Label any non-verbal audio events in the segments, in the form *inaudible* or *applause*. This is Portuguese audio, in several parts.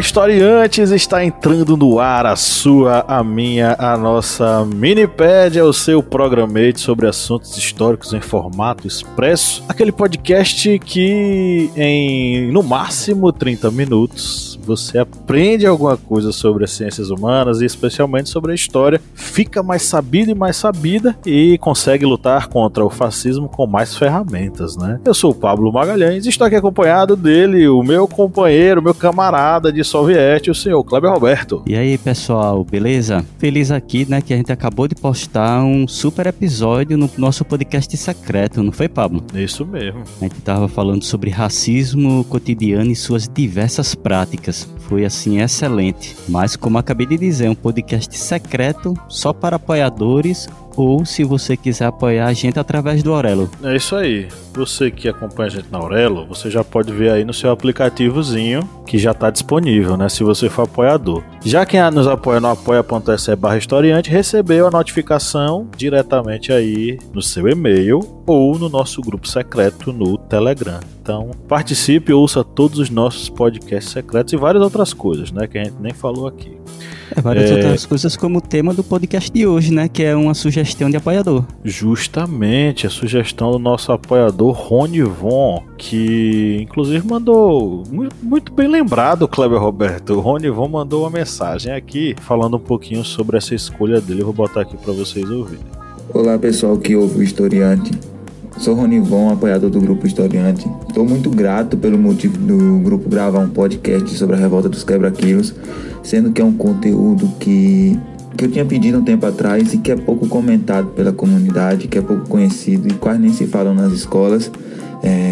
Historiantes! Está entrando no ar a sua, a minha, a nossa Minipédia, o seu programete sobre assuntos históricos em formato expresso. Aquele podcast que, em no máximo 30 minutos, você aprende alguma coisa sobre as ciências humanas e especialmente sobre a história, fica mais sabido e mais sabida e consegue lutar contra o fascismo com mais ferramentas, né? Eu sou o Pablo Magalhães e estou aqui acompanhado dele, o meu companheiro, meu camarada de soviete, o senhor Kleber Roberto. E aí, pessoal, beleza? Feliz aqui, né, que a gente acabou de postar um super episódio no nosso podcast secreto, não foi, Pablo? Isso mesmo. A gente tava falando sobre racismo cotidiano e suas diversas práticas. Foi assim excelente. Mas como acabei de dizer, é um podcast secreto só para apoiadores ou se você quiser apoiar a gente através do Aurelo. É isso aí. Você que acompanha a gente na Aurelo, você já pode ver aí no seu aplicativozinho que já está disponível, né? Se você for apoiador. Já quem nos apoia no apoia.se barra historiante recebeu a notificação diretamente aí no seu e-mail ou no nosso grupo secreto no Telegram. Então, participe, ouça todos os nossos podcasts secretos e várias outras coisas, né? Que a gente nem falou aqui. É, várias é... outras coisas como o tema do podcast de hoje, né? Que é uma sugestão de apoiador. Justamente, a sugestão do nosso apoiador Rony Von, que inclusive mandou muito, muito bem lembrado, Kleber Roberto. O Rony Von mandou uma mensagem aqui falando um pouquinho sobre essa escolha dele. Eu vou botar aqui para vocês ouvirem. Olá, pessoal que ouve o Historiante. Sou Ronivon, apoiador do Grupo Historiante. Estou muito grato pelo motivo do grupo gravar um podcast sobre a revolta dos quebra-quilos, sendo que é um conteúdo que, que eu tinha pedido um tempo atrás e que é pouco comentado pela comunidade, que é pouco conhecido e quase nem se falam nas escolas.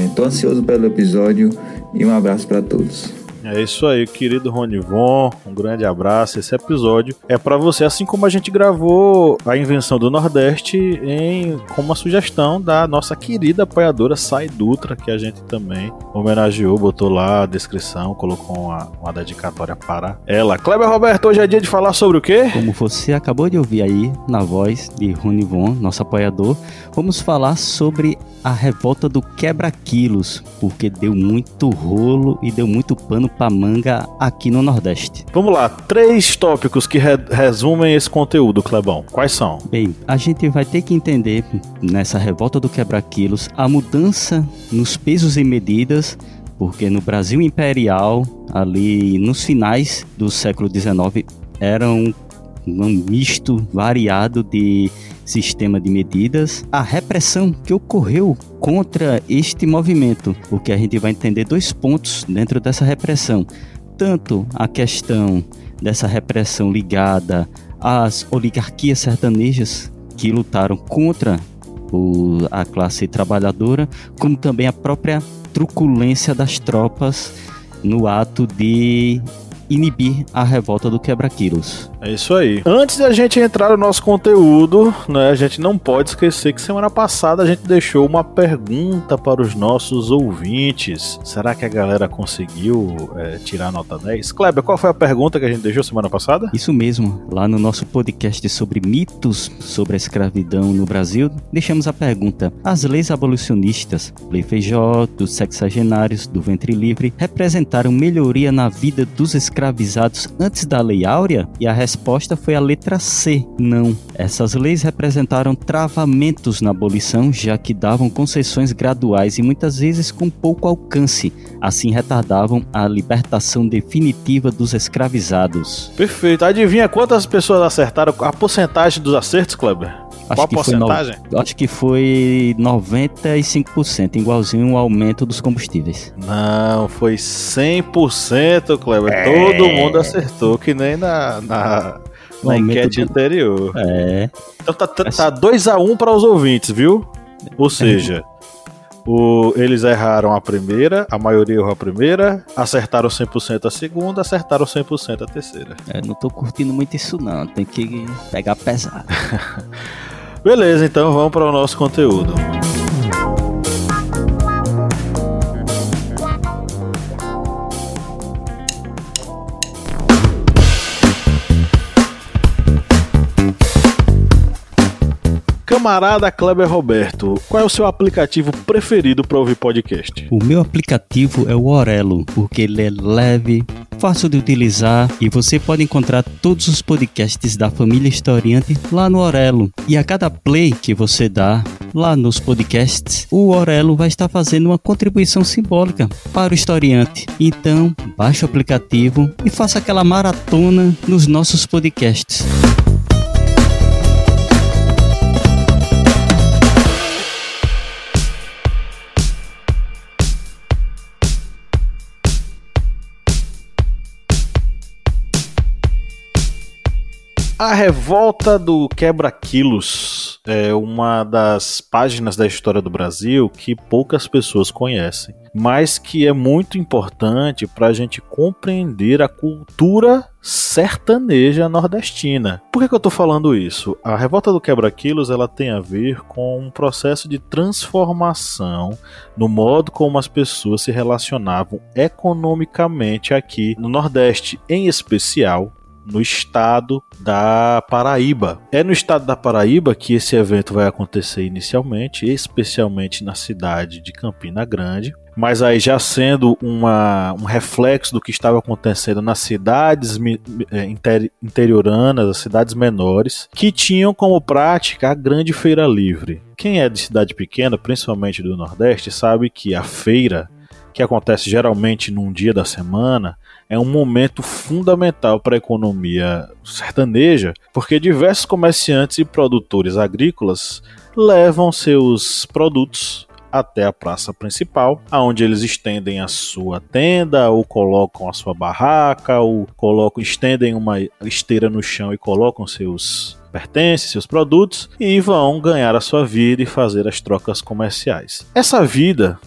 Estou é, ansioso pelo episódio e um abraço para todos. É isso aí, querido Ronivon. Um grande abraço. Esse episódio é para você, assim como a gente gravou a invenção do Nordeste em com uma sugestão da nossa querida apoiadora Sai Dutra, que a gente também homenageou, botou lá a descrição, colocou uma, uma dedicatória para ela. Kleber Roberto, hoje é dia de falar sobre o quê? Como você acabou de ouvir aí na voz de Ronivon, nosso apoiador, vamos falar sobre a revolta do quebra-quilos, porque deu muito rolo e deu muito pano pra manga aqui no Nordeste. Vamos lá, três tópicos que re resumem esse conteúdo, Clebão. Quais são? Bem, a gente vai ter que entender nessa revolta do quebra-quilos a mudança nos pesos e medidas porque no Brasil Imperial, ali nos finais do século XIX, era um, misto variado de sistema de medidas, a repressão que ocorreu contra este movimento, porque a gente vai entender dois pontos dentro dessa repressão. Tanto a questão dessa repressão ligada às oligarquias sertanejas que lutaram contra o, a classe trabalhadora, como também a própria truculência das tropas no ato de inibir a revolta do quebra-quilos. É isso aí. Antes de a gente entrar no nosso conteúdo, né, a gente não pode esquecer que semana passada a gente deixou uma pergunta para os nossos ouvintes. Será que a galera conseguiu é, tirar nota 10? Kleber, qual foi a pergunta que a gente deixou semana passada? Isso mesmo. Lá no nosso podcast sobre mitos sobre a escravidão no Brasil, deixamos a pergunta: as leis abolicionistas, Lei Feijó, dos sexagenários, do ventre livre, representaram melhoria na vida dos escravizados antes da Lei Áurea? E a resposta foi a letra C, não. Essas leis representaram travamentos na abolição, já que davam concessões graduais e muitas vezes com pouco alcance, assim retardavam a libertação definitiva dos escravizados. Perfeito. Adivinha quantas pessoas acertaram a porcentagem dos acertos, Kleber? Acho Qual a porcentagem? No... Acho que foi 95%, igualzinho o aumento dos combustíveis. Não, foi 100%, Kleber. É... Todo mundo acertou, que nem na, na, na enquete do... anterior. É. Então tá 2x1 um para os ouvintes, viu? Ou seja, O, eles erraram a primeira, a maioria errou a primeira, acertaram 100% a segunda, acertaram 100% a terceira. É, não tô curtindo muito isso não, tem que pegar pesado. *laughs* Beleza, então vamos para o nosso conteúdo. Camarada Kleber Roberto, qual é o seu aplicativo preferido para ouvir podcast? O meu aplicativo é o Orelo, porque ele é leve, fácil de utilizar e você pode encontrar todos os podcasts da família Historiante lá no Orelo. E a cada play que você dá lá nos podcasts, o Orelo vai estar fazendo uma contribuição simbólica para o historiante. Então, baixe o aplicativo e faça aquela maratona nos nossos podcasts. A Revolta do Quebra-Quilos é uma das páginas da história do Brasil que poucas pessoas conhecem, mas que é muito importante para a gente compreender a cultura sertaneja nordestina. Por que, que eu estou falando isso? A Revolta do Quebra-Quilos ela tem a ver com um processo de transformação no modo como as pessoas se relacionavam economicamente aqui no Nordeste, em especial no estado da Paraíba. É no estado da Paraíba que esse evento vai acontecer inicialmente, especialmente na cidade de Campina Grande. Mas aí já sendo uma, um reflexo do que estava acontecendo nas cidades é, inter, interioranas, as cidades menores, que tinham como prática a grande feira livre. Quem é de cidade pequena, principalmente do Nordeste, sabe que a feira, que acontece geralmente num dia da semana, é um momento fundamental para a economia sertaneja, porque diversos comerciantes e produtores agrícolas levam seus produtos até a praça principal, aonde eles estendem a sua tenda, ou colocam a sua barraca, ou colocam, estendem uma esteira no chão e colocam seus pertences, seus produtos e vão ganhar a sua vida e fazer as trocas comerciais. Essa vida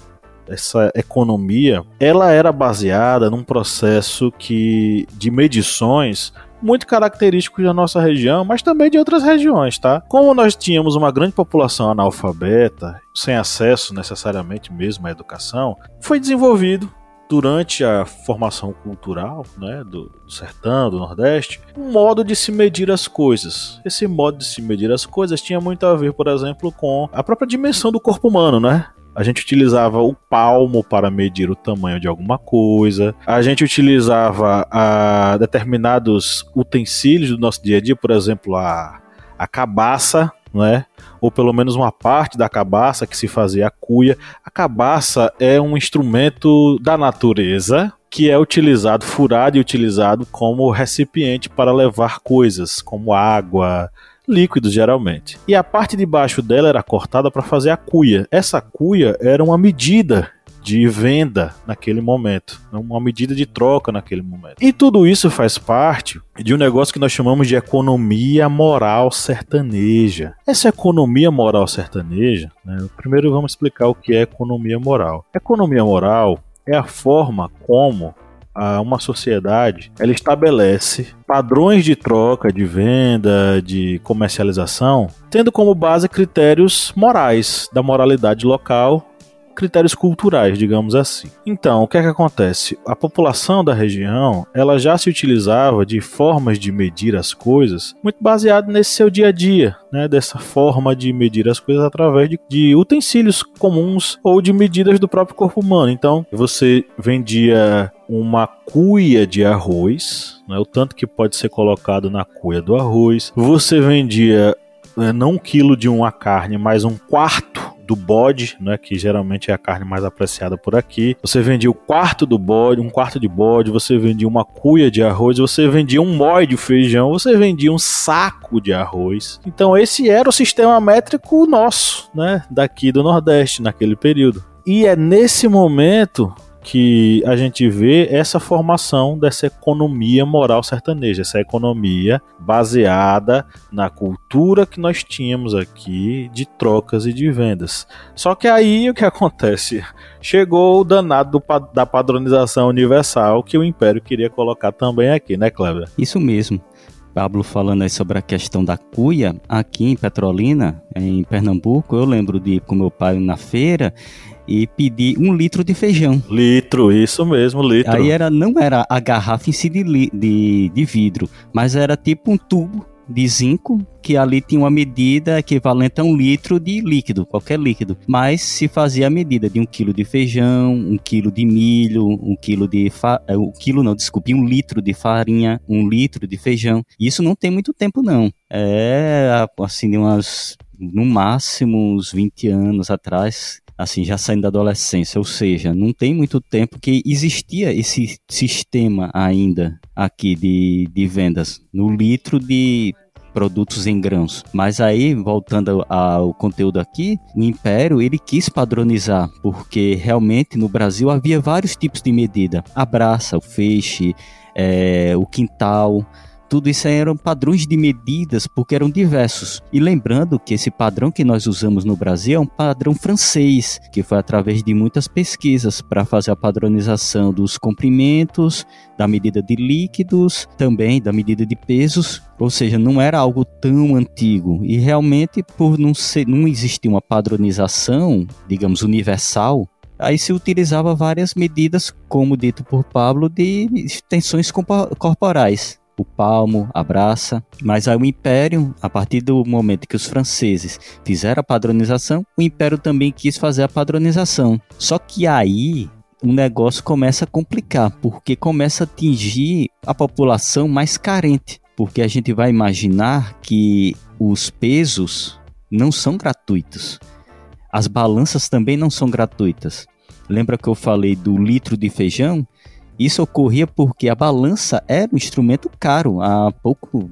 essa economia, ela era baseada num processo que de medições muito característico da nossa região, mas também de outras regiões, tá? Como nós tínhamos uma grande população analfabeta, sem acesso necessariamente mesmo à educação, foi desenvolvido durante a formação cultural né, do, sertão, do Nordeste, um modo de se medir as coisas. Esse modo de se medir as coisas tinha muito a ver, por exemplo, com a própria dimensão do corpo humano, né? A gente utilizava o palmo para medir o tamanho de alguma coisa. A gente utilizava a, determinados utensílios do nosso dia a dia, por exemplo, a, a cabaça, né? ou pelo menos uma parte da cabaça que se fazia a cuia. A cabaça é um instrumento da natureza que é utilizado, furado e utilizado como recipiente para levar coisas, como água, líquidos geralmente. E a parte de baixo dela era cortada para fazer a cuia. Essa cuia era uma medida de venda naquele momento, uma medida de troca naquele momento. E tudo isso faz parte de um negócio que nós chamamos de economia moral sertaneja. Essa economia moral sertaneja, né? primeiro vamos explicar o que é economia moral. Economia moral é a forma como uma sociedade ela estabelece padrões de troca, de venda, de comercialização, tendo como base critérios morais da moralidade local critérios culturais, digamos assim. Então, o que é que acontece? A população da região, ela já se utilizava de formas de medir as coisas muito baseado nesse seu dia a dia, né? Dessa forma de medir as coisas através de, de utensílios comuns ou de medidas do próprio corpo humano. Então, você vendia uma cuia de arroz, né, o tanto que pode ser colocado na cuia do arroz. Você vendia né, não um quilo de uma carne, mas um quarto do bode, né, que geralmente é a carne mais apreciada por aqui. Você vendia o quarto do bode, um quarto de bode, você vendia uma cuia de arroz, você vendia um mói de feijão, você vendia um saco de arroz. Então esse era o sistema métrico nosso, né, daqui do Nordeste naquele período. E é nesse momento que a gente vê essa formação dessa economia moral sertaneja, essa economia baseada na cultura que nós tínhamos aqui de trocas e de vendas. Só que aí o que *laughs* acontece? Chegou o danado do, da padronização universal que o Império queria colocar também aqui, né, Cleber? Isso mesmo. Pablo falando aí sobre a questão da cuia, aqui em Petrolina, em Pernambuco, eu lembro de ir com meu pai na feira e pedir um litro de feijão. Litro, isso mesmo, litro. Aí era, não era a garrafa em si de, de, de vidro, mas era tipo um tubo de zinco, que ali tinha uma medida equivalente a um litro de líquido, qualquer líquido. Mas se fazia a medida de um quilo de feijão, um quilo de milho, um quilo de... Fa... É, um quilo não, desculpe, um litro de farinha, um litro de feijão. Isso não tem muito tempo, não. É, assim, de umas... No máximo uns 20 anos atrás, assim, já saindo da adolescência, ou seja, não tem muito tempo que existia esse sistema ainda aqui de, de vendas no litro de produtos em grãos. Mas aí, voltando ao conteúdo aqui, o Império ele quis padronizar, porque realmente no Brasil havia vários tipos de medida. A braça, o feixe, é, o quintal, tudo isso eram padrões de medidas porque eram diversos. E lembrando que esse padrão que nós usamos no Brasil é um padrão francês, que foi através de muitas pesquisas para fazer a padronização dos comprimentos, da medida de líquidos, também da medida de pesos, ou seja, não era algo tão antigo. E realmente, por não, ser, não existir uma padronização, digamos, universal, aí se utilizava várias medidas, como dito por Pablo, de extensões corporais o palmo, a braça, mas aí o império, a partir do momento que os franceses fizeram a padronização, o império também quis fazer a padronização. Só que aí o negócio começa a complicar, porque começa a atingir a população mais carente, porque a gente vai imaginar que os pesos não são gratuitos. As balanças também não são gratuitas. Lembra que eu falei do litro de feijão? Isso ocorria porque a balança era um instrumento caro há pouco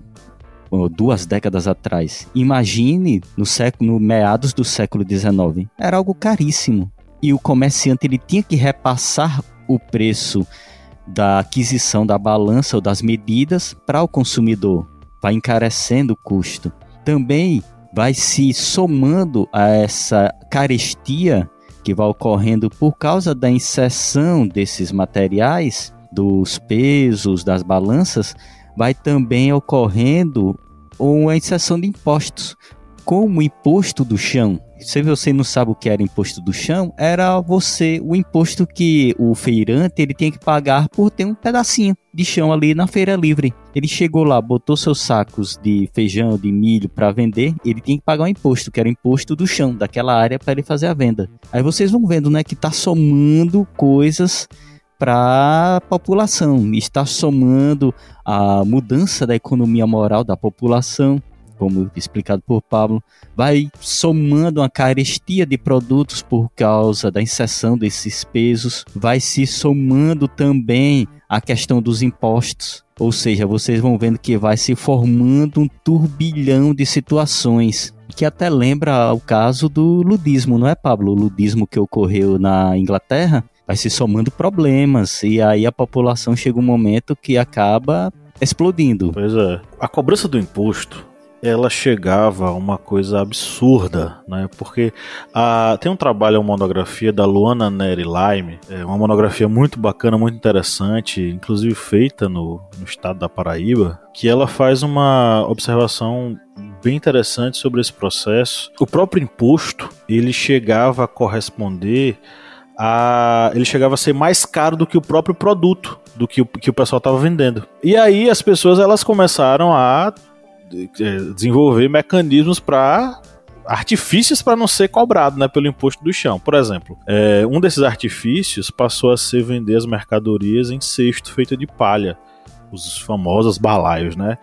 duas décadas atrás. Imagine no século, no meados do século XIX, era algo caríssimo e o comerciante ele tinha que repassar o preço da aquisição da balança ou das medidas para o consumidor, vai encarecendo o custo. Também vai se somando a essa carestia que vai ocorrendo por causa da inserção desses materiais, dos pesos, das balanças, vai também ocorrendo uma inserção de impostos, como o imposto do chão. Se você não sabe o que era imposto do chão, era você o imposto que o feirante ele tinha que pagar por ter um pedacinho de chão ali na feira livre. Ele chegou lá, botou seus sacos de feijão, de milho para vender, ele tinha que pagar um imposto, que era o imposto do chão, daquela área para ele fazer a venda. Aí vocês vão vendo, né, que tá somando coisas para a população, está somando a mudança da economia moral da população, como explicado por Pablo, vai somando uma carestia de produtos por causa da inserção desses pesos, vai se somando também a questão dos impostos. Ou seja, vocês vão vendo que vai se formando um turbilhão de situações que até lembra o caso do ludismo, não é, Pablo? O ludismo que ocorreu na Inglaterra vai se somando problemas e aí a população chega um momento que acaba explodindo. Pois é. A cobrança do imposto ela chegava a uma coisa absurda, né? Porque a, tem um trabalho, uma monografia da Luana Neri Lime, é uma monografia muito bacana, muito interessante, inclusive feita no, no estado da Paraíba, que ela faz uma observação bem interessante sobre esse processo. O próprio imposto, ele chegava a corresponder a, ele chegava a ser mais caro do que o próprio produto do que o, que o pessoal estava vendendo. E aí as pessoas elas começaram a desenvolver mecanismos para artifícios para não ser cobrado né, pelo imposto do chão. Por exemplo, é, um desses artifícios passou a ser vender as mercadorias em cesto feito de palha os famosos balaios, né?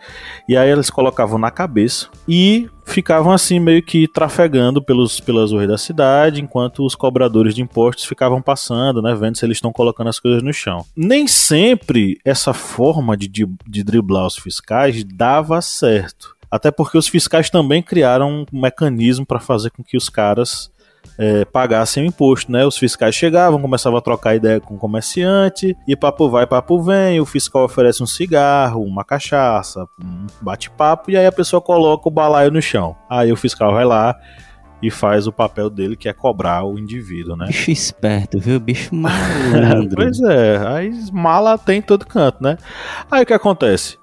E aí eles colocavam na cabeça e ficavam assim meio que trafegando pelos, pelas ruas da cidade, enquanto os cobradores de impostos ficavam passando, né, vendo se eles estão colocando as coisas no chão. Nem sempre essa forma de, de, de driblar os fiscais dava certo. Até porque os fiscais também criaram um mecanismo para fazer com que os caras é, pagassem o imposto, né? Os fiscais chegavam, começavam a trocar ideia com o comerciante, e papo vai, papo vem, o fiscal oferece um cigarro, uma cachaça, um bate-papo, e aí a pessoa coloca o balaio no chão. Aí o fiscal vai lá e faz o papel dele, que é cobrar o indivíduo, né? Bicho esperto, viu? Bicho *laughs* malandro. pois é, aí mala tem em todo canto, né? Aí o que acontece?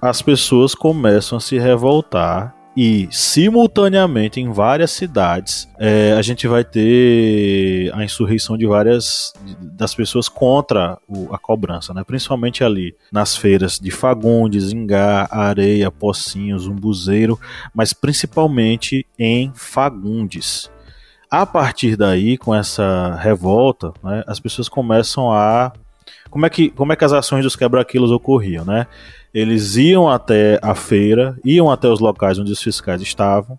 As pessoas começam a se revoltar e simultaneamente em várias cidades é, a gente vai ter a insurreição de várias das pessoas contra o, a cobrança, né? principalmente ali nas feiras de Fagundes, Ingá, Areia, Pocinhos, Umbuzeiro, mas principalmente em Fagundes. A partir daí, com essa revolta, né, as pessoas começam a como é que, como é que as ações dos quebra-quilos ocorriam, né? Eles iam até a feira, iam até os locais onde os fiscais estavam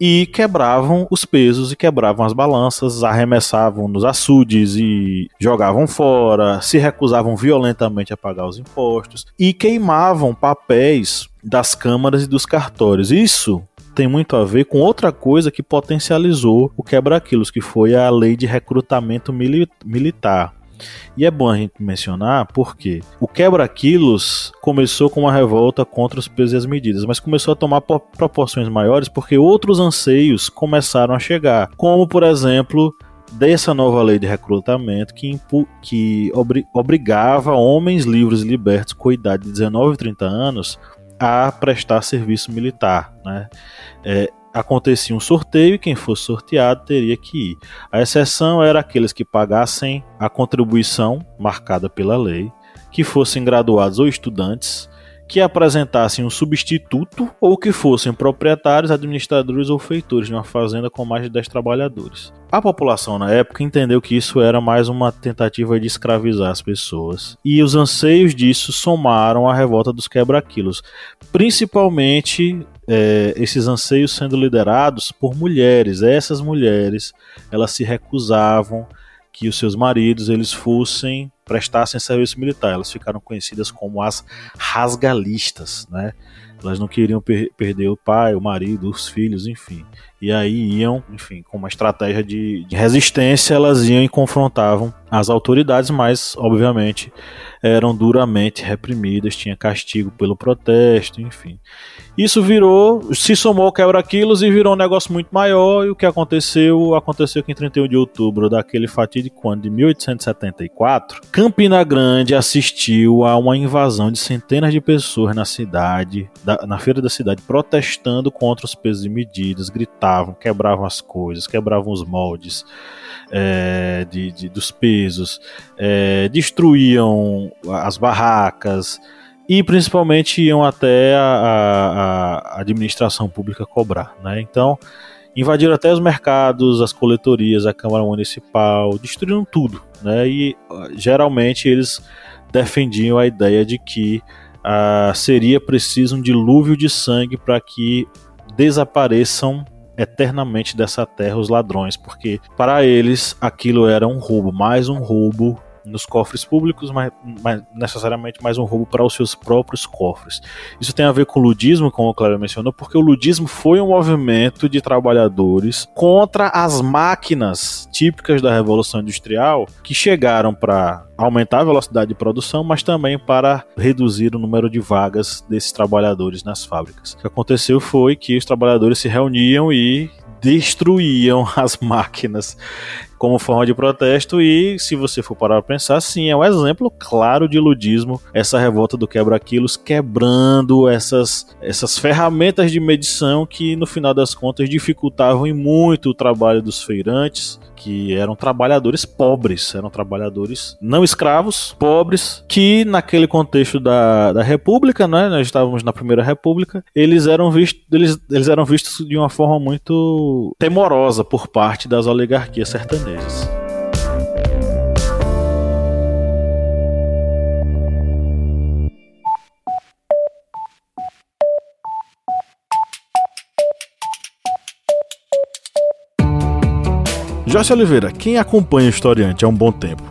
e quebravam os pesos e quebravam as balanças, arremessavam nos açudes e jogavam fora, se recusavam violentamente a pagar os impostos e queimavam papéis das câmaras e dos cartórios. Isso tem muito a ver com outra coisa que potencializou o quebra-quilos, que foi a lei de recrutamento mili militar. E é bom a gente mencionar porque o quebra-quilos começou com uma revolta contra os pesos e as medidas, mas começou a tomar proporções maiores porque outros anseios começaram a chegar, como por exemplo dessa nova lei de recrutamento que, que obri obrigava homens livres e libertos com idade de 19 e 30 anos a prestar serviço militar. Né? É, acontecia um sorteio e quem fosse sorteado teria que ir. A exceção era aqueles que pagassem a contribuição marcada pela lei, que fossem graduados ou estudantes, que apresentassem um substituto ou que fossem proprietários, administradores ou feitores de uma fazenda com mais de 10 trabalhadores. A população na época entendeu que isso era mais uma tentativa de escravizar as pessoas, e os anseios disso somaram à revolta dos quebra-quilos, principalmente é, esses anseios sendo liderados por mulheres. Essas mulheres, elas se recusavam que os seus maridos eles fossem prestassem serviço militar. Elas ficaram conhecidas como as rasgalistas, né? Elas não queriam per perder o pai, o marido, os filhos, enfim. E aí iam, enfim, com uma estratégia de, de resistência, elas iam e confrontavam as autoridades, mas, obviamente, eram duramente reprimidas, tinha castigo pelo protesto, enfim. Isso virou, se somou quebra-quilos e virou um negócio muito maior. E o que aconteceu? Aconteceu que em 31 de outubro daquele fatídico ano de 1874, Campina Grande assistiu a uma invasão de centenas de pessoas na cidade, na feira da cidade, protestando contra os pesos e medidas, quebravam as coisas, quebravam os moldes. É, de, de, dos pesos, é, destruíam as barracas, e principalmente iam até a, a, a administração pública cobrar. Né? Então, invadiram até os mercados, as coletorias, a Câmara Municipal, destruíram tudo. Né? E geralmente eles defendiam a ideia de que uh, seria preciso um dilúvio de sangue para que desapareçam eternamente dessa terra os ladrões, porque para eles aquilo era um roubo, mais um roubo nos cofres públicos, mas, mas, necessariamente mais um roubo para os seus próprios cofres. Isso tem a ver com o ludismo, como o Cláudio mencionou, porque o ludismo foi um movimento de trabalhadores contra as máquinas típicas da Revolução Industrial que chegaram para aumentar a velocidade de produção, mas também para reduzir o número de vagas desses trabalhadores nas fábricas. O que aconteceu foi que os trabalhadores se reuniam e destruíam *laughs* as máquinas como forma de protesto e se você for parar para pensar, sim, é um exemplo claro de ludismo, essa revolta do quebra-quilos quebrando essas, essas ferramentas de medição que no final das contas dificultavam muito o trabalho dos feirantes, que eram trabalhadores pobres, eram trabalhadores não escravos, pobres, que naquele contexto da, da República, né, nós estávamos na Primeira República, eles eram, vistos, eles, eles eram vistos de uma forma muito temorosa por parte das oligarquias sertanejas. Joyce Oliveira, quem acompanha o historiante há um bom tempo,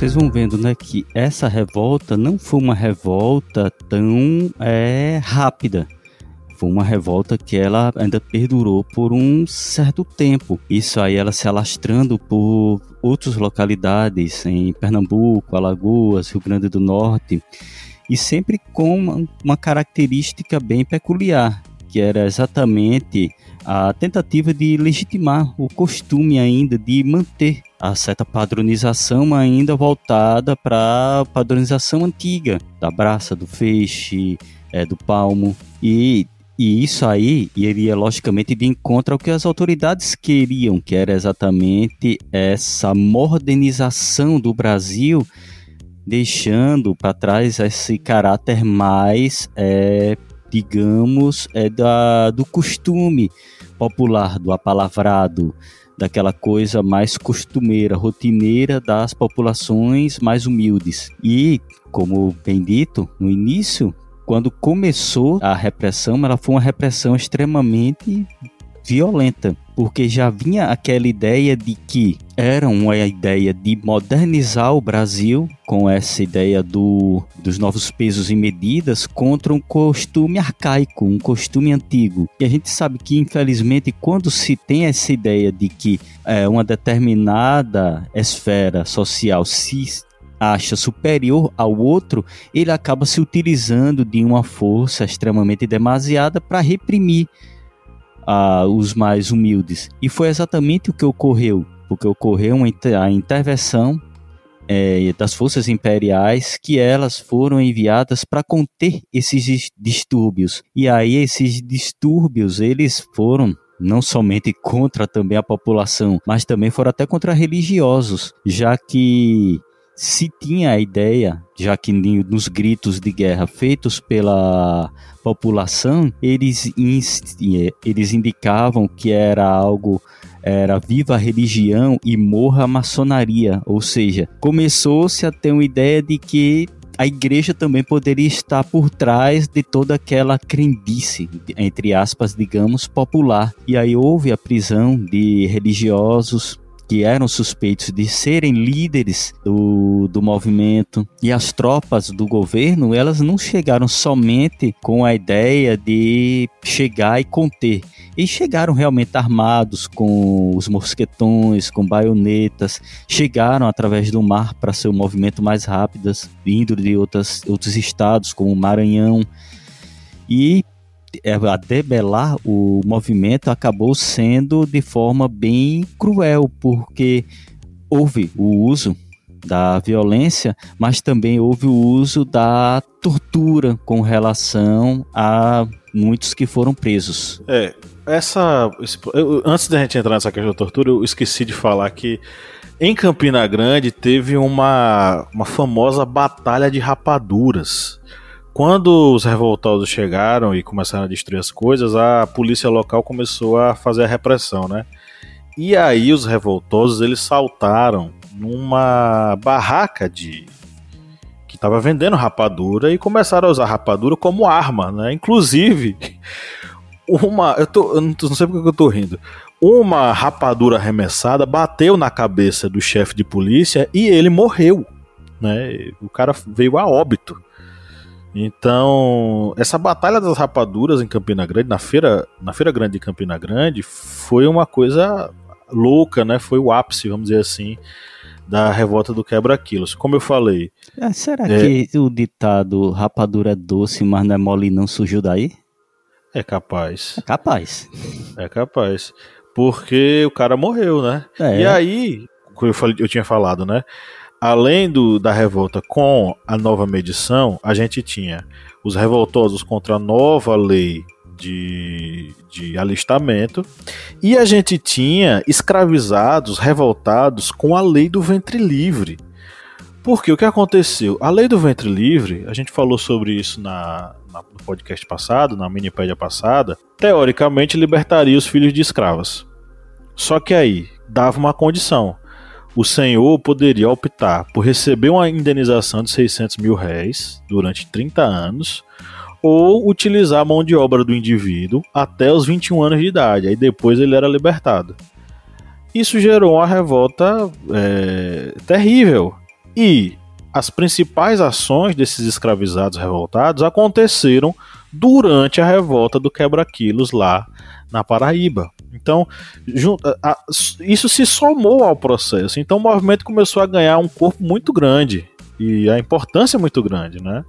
Vocês vão vendo, né, que essa revolta não foi uma revolta tão é, rápida. Foi uma revolta que ela ainda perdurou por um certo tempo. Isso aí ela se alastrando por outras localidades em Pernambuco, Alagoas, Rio Grande do Norte, e sempre com uma característica bem peculiar, que era exatamente a tentativa de legitimar o costume ainda de manter a certa padronização ainda voltada para padronização antiga da braça, do feixe, é, do palmo. E e isso aí iria logicamente de encontro ao que as autoridades queriam, que era exatamente essa modernização do Brasil, deixando para trás esse caráter mais é, digamos, é da, do costume popular, do apalavrado, daquela coisa mais costumeira, rotineira das populações mais humildes. E, como bem dito, no início, quando começou a repressão, ela foi uma repressão extremamente violenta, porque já vinha aquela ideia de que era uma ideia de modernizar o Brasil com essa ideia do, dos novos pesos e medidas contra um costume arcaico, um costume antigo. E a gente sabe que, infelizmente, quando se tem essa ideia de que é, uma determinada esfera social se acha superior ao outro, ele acaba se utilizando de uma força extremamente demasiada para reprimir a, os mais humildes. E foi exatamente o que ocorreu, porque ocorreu uma, a intervenção é, das forças imperiais que elas foram enviadas para conter esses distúrbios. E aí esses distúrbios eles foram não somente contra também a população, mas também foram até contra religiosos, já que se tinha a ideia, já que nos gritos de guerra feitos pela população, eles, eles indicavam que era algo era viva a religião e morra a maçonaria, ou seja, começou-se a ter uma ideia de que a igreja também poderia estar por trás de toda aquela crendice, entre aspas, digamos, popular. E aí houve a prisão de religiosos, que eram suspeitos de serem líderes do, do movimento. E as tropas do governo, elas não chegaram somente com a ideia de chegar e conter. E chegaram realmente armados com os mosquetões, com baionetas, chegaram através do mar para ser um movimento mais rápido, vindo de outras, outros estados, como o Maranhão. E a debelar o movimento acabou sendo de forma bem cruel, porque houve o uso da violência, mas também houve o uso da tortura com relação a muitos que foram presos. É, essa. Eu, antes da gente entrar nessa questão da tortura, eu esqueci de falar que em Campina Grande teve uma, uma famosa batalha de rapaduras. Quando os revoltosos chegaram e começaram a destruir as coisas, a polícia local começou a fazer a repressão, né? E aí os revoltosos eles saltaram numa barraca de que estava vendendo rapadura e começaram a usar rapadura como arma, né? Inclusive *laughs* uma, eu, tô, eu não sei porque eu tô rindo. Uma rapadura arremessada bateu na cabeça do chefe de polícia e ele morreu. né? O cara veio a óbito. Então, essa batalha das rapaduras em Campina Grande, na feira, na feira grande de Campina Grande, foi uma coisa louca, né? Foi o ápice, vamos dizer assim, da revolta do quebra-quilos. Como eu falei. É, será é... que o ditado rapadura é doce, mas não é mole não surgiu daí? É capaz. É capaz. É capaz. Porque o cara morreu, né? É. E aí, eu, falei, eu tinha falado, né? Além do, da revolta com a nova medição, a gente tinha os revoltosos contra a nova lei de, de alistamento e a gente tinha escravizados revoltados com a lei do ventre livre. Porque o que aconteceu? A lei do ventre livre, a gente falou sobre isso na, na no podcast passado, na minipédia passada, teoricamente libertaria os filhos de escravas. Só que aí dava uma condição o senhor poderia optar por receber uma indenização de 600 mil réis durante 30 anos ou utilizar a mão de obra do indivíduo até os 21 anos de idade, aí depois ele era libertado. Isso gerou uma revolta é, terrível e as principais ações desses escravizados revoltados aconteceram durante a revolta do quebra-quilos lá na Paraíba. Então, isso se somou ao processo. Então, o movimento começou a ganhar um corpo muito grande e a importância muito grande, né?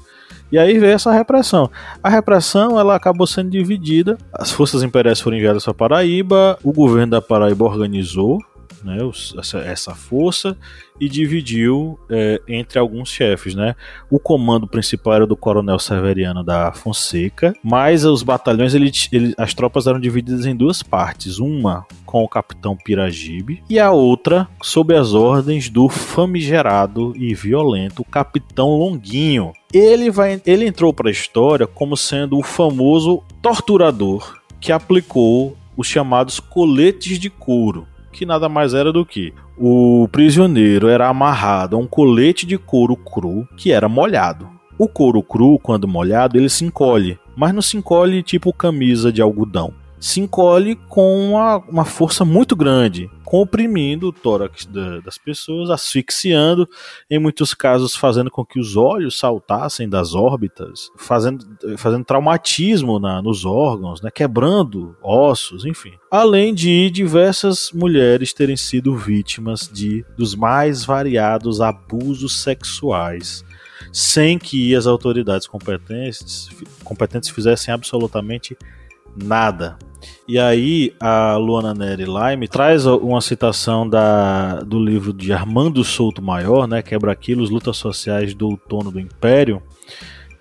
E aí veio essa repressão. A repressão ela acabou sendo dividida. As forças imperiais foram enviadas para Paraíba. O governo da Paraíba organizou né, essa, essa força e dividiu é, entre alguns chefes, né? O comando principal era do coronel Severiano da Fonseca, mas os batalhões, ele, ele, as tropas eram divididas em duas partes, uma com o capitão Piragibe e a outra sob as ordens do famigerado e violento capitão Longuinho. Ele vai, ele entrou para a história como sendo o famoso torturador que aplicou os chamados coletes de couro que nada mais era do que o prisioneiro era amarrado a um colete de couro cru que era molhado. O couro cru, quando molhado, ele se encolhe, mas não se encolhe tipo camisa de algodão se encolhe com uma, uma força muito grande, comprimindo o tórax da, das pessoas, asfixiando, em muitos casos fazendo com que os olhos saltassem das órbitas, fazendo, fazendo traumatismo na, nos órgãos, né, quebrando ossos, enfim. Além de diversas mulheres terem sido vítimas de dos mais variados abusos sexuais sem que as autoridades competentes, competentes fizessem absolutamente nada. E aí a Luana Neri Lime traz uma citação da, do livro de Armando Souto Maior, né, Quebra-Quilos, Lutas Sociais do Outono do Império,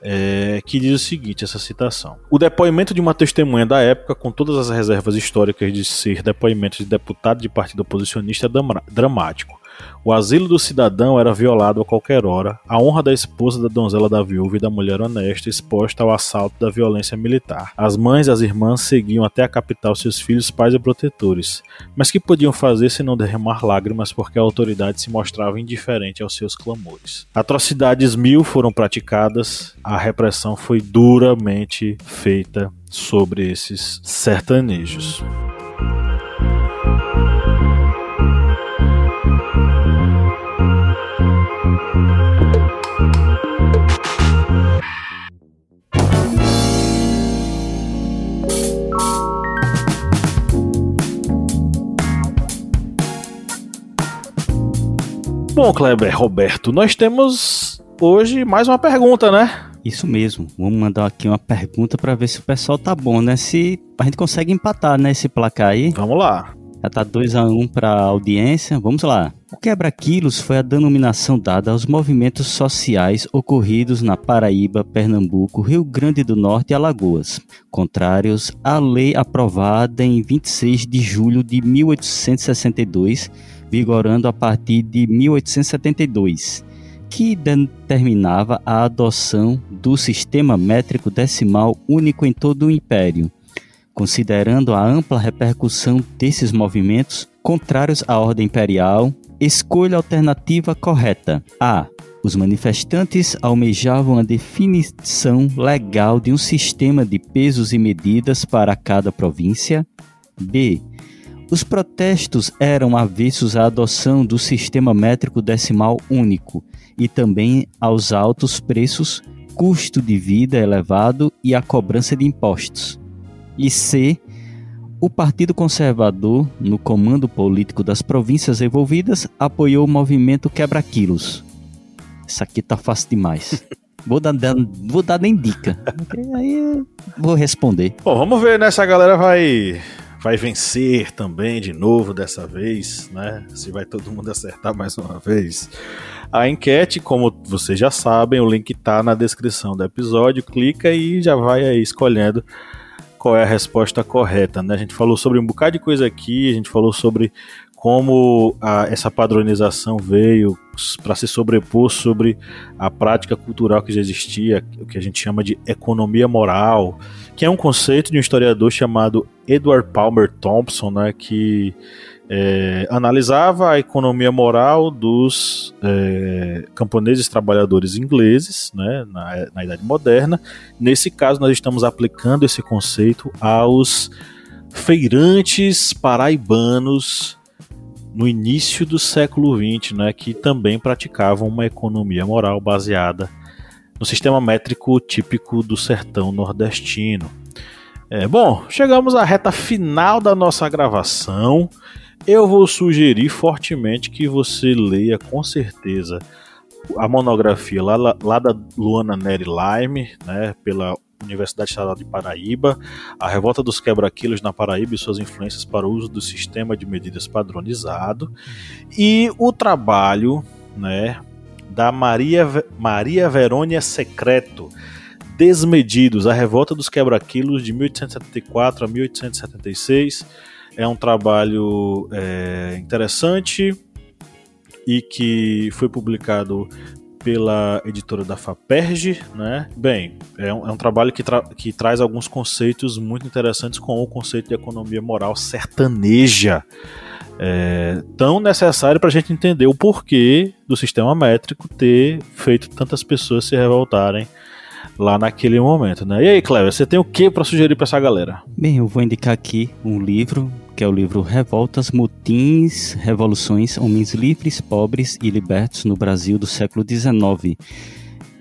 é, que diz o seguinte, essa citação. O depoimento de uma testemunha da época, com todas as reservas históricas de ser depoimento de deputado de partido oposicionista, é dramático. O asilo do cidadão era violado a qualquer hora, a honra da esposa da donzela da viúva e da mulher honesta exposta ao assalto da violência militar. As mães e as irmãs seguiam até a capital seus filhos, pais e protetores. Mas que podiam fazer se não derramar lágrimas porque a autoridade se mostrava indiferente aos seus clamores? Atrocidades mil foram praticadas, a repressão foi duramente feita sobre esses sertanejos. Bom, Kleber, Roberto, nós temos hoje mais uma pergunta, né? Isso mesmo. Vamos mandar aqui uma pergunta para ver se o pessoal tá bom, né? Se a gente consegue empatar, né, esse placar aí. Vamos lá. Já tá 2 a 1 um para a audiência. Vamos lá. O quebra-quilos foi a denominação dada aos movimentos sociais ocorridos na Paraíba, Pernambuco, Rio Grande do Norte e Alagoas, contrários à lei aprovada em 26 de julho de 1862 vigorando a partir de 1872, que determinava a adoção do sistema métrico decimal único em todo o império. Considerando a ampla repercussão desses movimentos contrários à ordem imperial, escolha a alternativa correta. A. Os manifestantes almejavam a definição legal de um sistema de pesos e medidas para cada província. B Os protestos eram avessos à adoção do sistema métrico decimal único e também aos altos preços, custo de vida elevado e a cobrança de impostos. E C. O Partido Conservador, no comando político das províncias envolvidas, apoiou o movimento Quebra-Quilos. Isso aqui tá fácil demais. *laughs* Vou dar, vou dar nem dica. *laughs* Aí vou responder. Bom, vamos ver, né? Se a galera vai vai vencer também de novo dessa vez, né? Se vai todo mundo acertar mais uma vez. A enquete, como vocês já sabem, o link tá na descrição do episódio, clica e já vai aí escolhendo qual é a resposta correta, né? A gente falou sobre um bocado de coisa aqui, a gente falou sobre como a, essa padronização veio para se sobrepor sobre a prática cultural que já existia, o que a gente chama de economia moral, que é um conceito de um historiador chamado Edward Palmer Thompson, né, que é, analisava a economia moral dos é, camponeses trabalhadores ingleses né, na, na Idade Moderna. Nesse caso, nós estamos aplicando esse conceito aos feirantes paraibanos no início do século XX, né, que também praticavam uma economia moral baseada no sistema métrico típico do sertão nordestino. É, bom, chegamos à reta final da nossa gravação. Eu vou sugerir fortemente que você leia com certeza a monografia lá, lá da Luana Neri Lime, né, pela Universidade Estadual de Paraíba, a revolta dos quebra-quilos na Paraíba e suas influências para o uso do sistema de medidas padronizado, e o trabalho né, da Maria, Maria Verônia Secreto, Desmedidos, a revolta dos quebra-quilos de 1874 a 1876. É um trabalho é, interessante e que foi publicado pela editora da Faperge, né? Bem, é um, é um trabalho que, tra que traz alguns conceitos muito interessantes com o conceito de economia moral sertaneja. É, tão necessário para a gente entender o porquê do sistema métrico ter feito tantas pessoas se revoltarem lá naquele momento, né? E aí, Cleber, você tem o que para sugerir para essa galera? Bem, eu vou indicar aqui um livro que é o livro Revoltas, Motins, Revoluções, Homens Livres, Pobres e Libertos no Brasil do século XIX,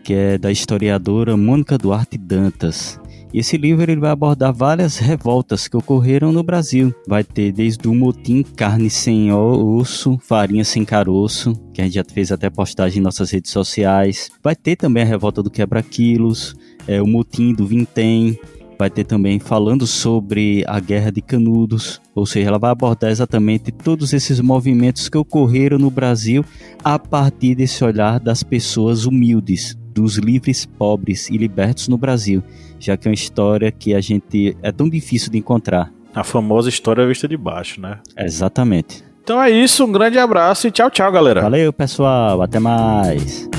que é da historiadora Mônica Duarte Dantas. E esse livro ele vai abordar várias revoltas que ocorreram no Brasil. Vai ter desde o motim carne sem osso, farinha sem caroço, que a gente já fez até postagem em nossas redes sociais. Vai ter também a revolta do quebra-quilos, é, o motim do vintém, vai ter também falando sobre a Guerra de Canudos, ou seja, ela vai abordar exatamente todos esses movimentos que ocorreram no Brasil a partir desse olhar das pessoas humildes, dos livres, pobres e libertos no Brasil, já que é uma história que a gente é tão difícil de encontrar. A famosa história vista de baixo, né? Exatamente. Então é isso, um grande abraço e tchau, tchau, galera. Valeu, pessoal, até mais.